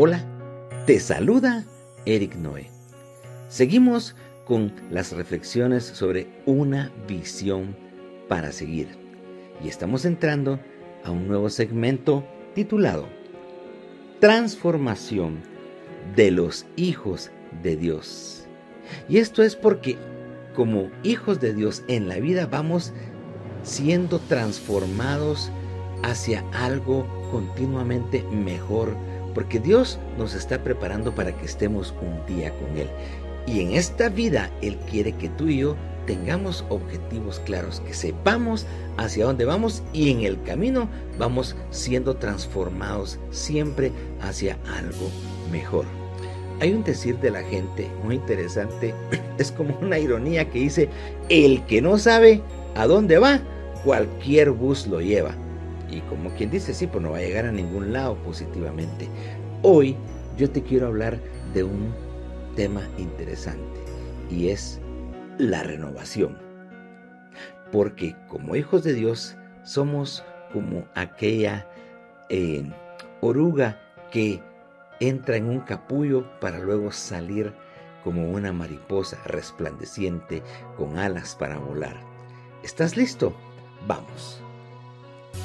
Hola, te saluda Eric Noé. Seguimos con las reflexiones sobre una visión para seguir. Y estamos entrando a un nuevo segmento titulado Transformación de los hijos de Dios. Y esto es porque como hijos de Dios en la vida vamos siendo transformados hacia algo continuamente mejor porque Dios nos está preparando para que estemos un día con Él. Y en esta vida Él quiere que tú y yo tengamos objetivos claros, que sepamos hacia dónde vamos y en el camino vamos siendo transformados siempre hacia algo mejor. Hay un decir de la gente muy interesante, es como una ironía que dice, el que no sabe a dónde va, cualquier bus lo lleva. Y como quien dice, sí, pues no va a llegar a ningún lado positivamente. Hoy yo te quiero hablar de un tema interesante y es la renovación. Porque como hijos de Dios somos como aquella eh, oruga que entra en un capullo para luego salir como una mariposa resplandeciente con alas para volar. ¿Estás listo? Vamos.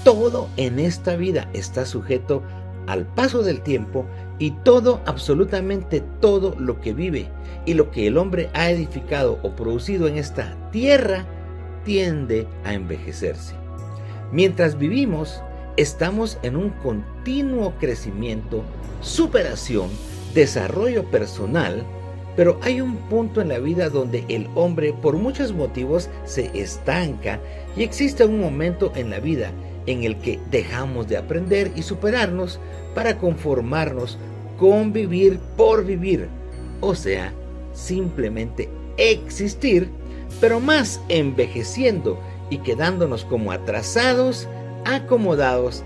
Todo en esta vida está sujeto al paso del tiempo y todo, absolutamente todo lo que vive y lo que el hombre ha edificado o producido en esta tierra tiende a envejecerse. Mientras vivimos, estamos en un continuo crecimiento, superación, desarrollo personal, pero hay un punto en la vida donde el hombre por muchos motivos se estanca y existe un momento en la vida en el que dejamos de aprender y superarnos para conformarnos con vivir por vivir, o sea, simplemente existir, pero más envejeciendo y quedándonos como atrasados, acomodados,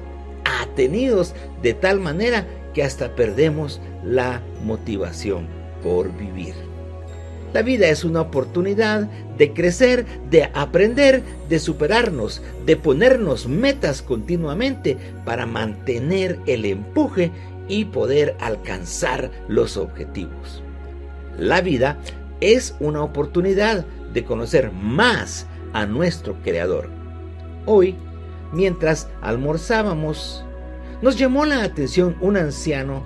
atenidos de tal manera que hasta perdemos la motivación por vivir. La vida es una oportunidad de crecer, de aprender, de superarnos, de ponernos metas continuamente para mantener el empuje y poder alcanzar los objetivos. La vida es una oportunidad de conocer más a nuestro Creador. Hoy, mientras almorzábamos, nos llamó la atención un anciano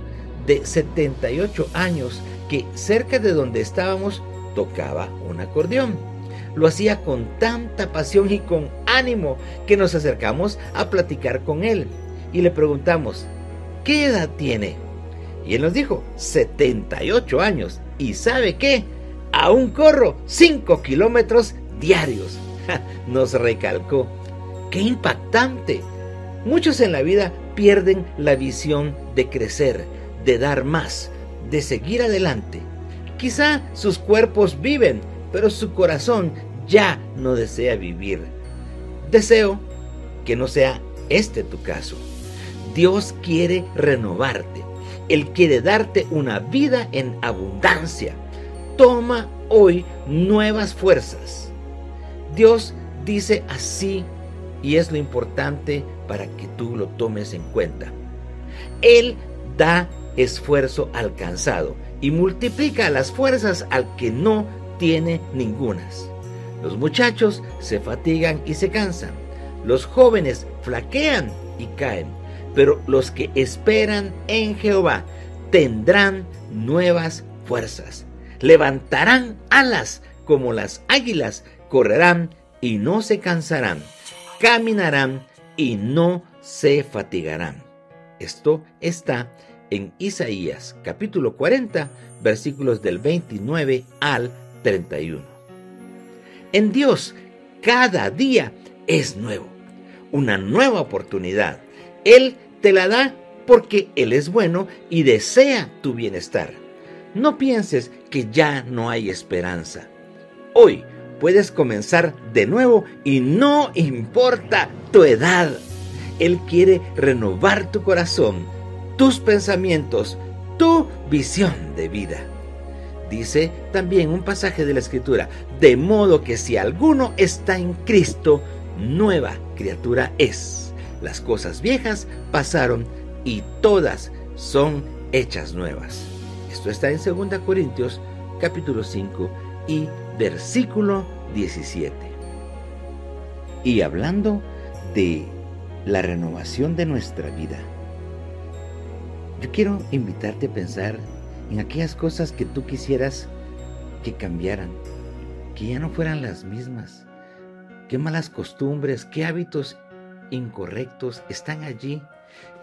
de 78 años que cerca de donde estábamos tocaba un acordeón. Lo hacía con tanta pasión y con ánimo que nos acercamos a platicar con él y le preguntamos, ¿qué edad tiene? Y él nos dijo, 78 años. ¿Y sabe qué? Aún corro 5 kilómetros diarios. nos recalcó. ¡Qué impactante! Muchos en la vida pierden la visión de crecer, de dar más, de seguir adelante. Quizá sus cuerpos viven, pero su corazón ya no desea vivir. Deseo que no sea este tu caso. Dios quiere renovarte. Él quiere darte una vida en abundancia. Toma hoy nuevas fuerzas. Dios dice así y es lo importante para que tú lo tomes en cuenta. Él da esfuerzo alcanzado y multiplica las fuerzas al que no tiene ningunas. Los muchachos se fatigan y se cansan, los jóvenes flaquean y caen, pero los que esperan en Jehová tendrán nuevas fuerzas, levantarán alas como las águilas, correrán y no se cansarán, caminarán y no se fatigarán. Esto está en Isaías capítulo 40 versículos del 29 al 31. En Dios cada día es nuevo, una nueva oportunidad. Él te la da porque Él es bueno y desea tu bienestar. No pienses que ya no hay esperanza. Hoy puedes comenzar de nuevo y no importa tu edad. Él quiere renovar tu corazón tus pensamientos, tu visión de vida. Dice también un pasaje de la Escritura, de modo que si alguno está en Cristo, nueva criatura es. Las cosas viejas pasaron y todas son hechas nuevas. Esto está en 2 Corintios capítulo 5 y versículo 17. Y hablando de la renovación de nuestra vida, yo quiero invitarte a pensar en aquellas cosas que tú quisieras que cambiaran, que ya no fueran las mismas. Qué malas costumbres, qué hábitos incorrectos están allí.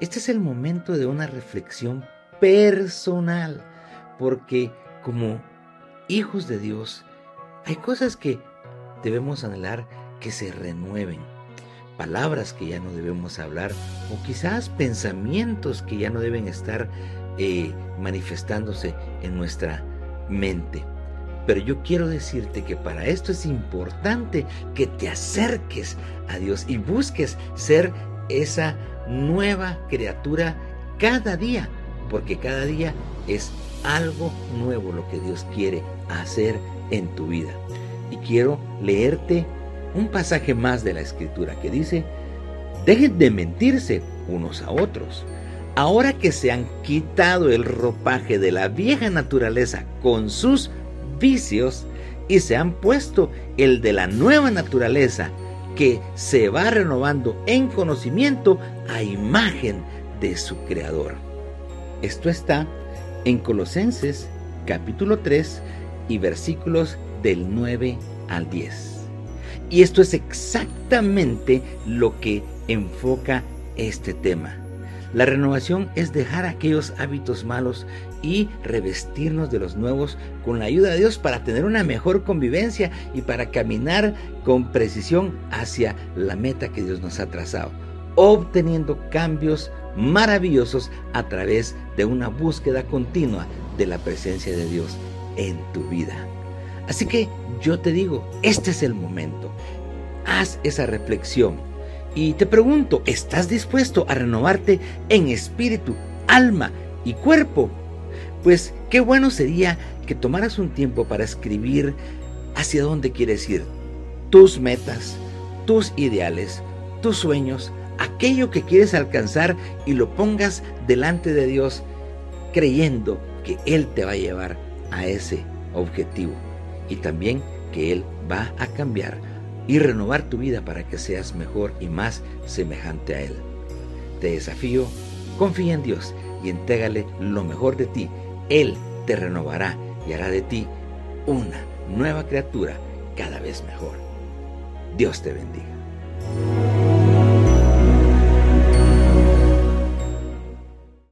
Este es el momento de una reflexión personal, porque como hijos de Dios hay cosas que debemos anhelar que se renueven, palabras que ya no debemos hablar o quizás pensamientos que ya no deben estar eh, manifestándose en nuestra mente. Pero yo quiero decirte que para esto es importante que te acerques a Dios y busques ser esa nueva criatura cada día, porque cada día es algo nuevo lo que Dios quiere hacer en tu vida. Y quiero leerte un pasaje más de la escritura que dice, dejen de mentirse unos a otros ahora que se han quitado el ropaje de la vieja naturaleza con sus vicios y se han puesto el de la nueva naturaleza que se va renovando en conocimiento a imagen de su creador. Esto está en Colosenses capítulo 3 y versículos del 9 al 10. Y esto es exactamente lo que enfoca este tema. La renovación es dejar aquellos hábitos malos y revestirnos de los nuevos con la ayuda de Dios para tener una mejor convivencia y para caminar con precisión hacia la meta que Dios nos ha trazado, obteniendo cambios maravillosos a través de una búsqueda continua de la presencia de Dios en tu vida. Así que yo te digo, este es el momento. Haz esa reflexión y te pregunto, ¿estás dispuesto a renovarte en espíritu, alma y cuerpo? Pues qué bueno sería que tomaras un tiempo para escribir hacia dónde quieres ir, tus metas, tus ideales, tus sueños, aquello que quieres alcanzar y lo pongas delante de Dios creyendo que Él te va a llevar a ese objetivo y también que Él va a cambiar y renovar tu vida para que seas mejor y más semejante a Él. Te desafío, confía en Dios y entrégale lo mejor de ti. Él te renovará y hará de ti una nueva criatura cada vez mejor. Dios te bendiga.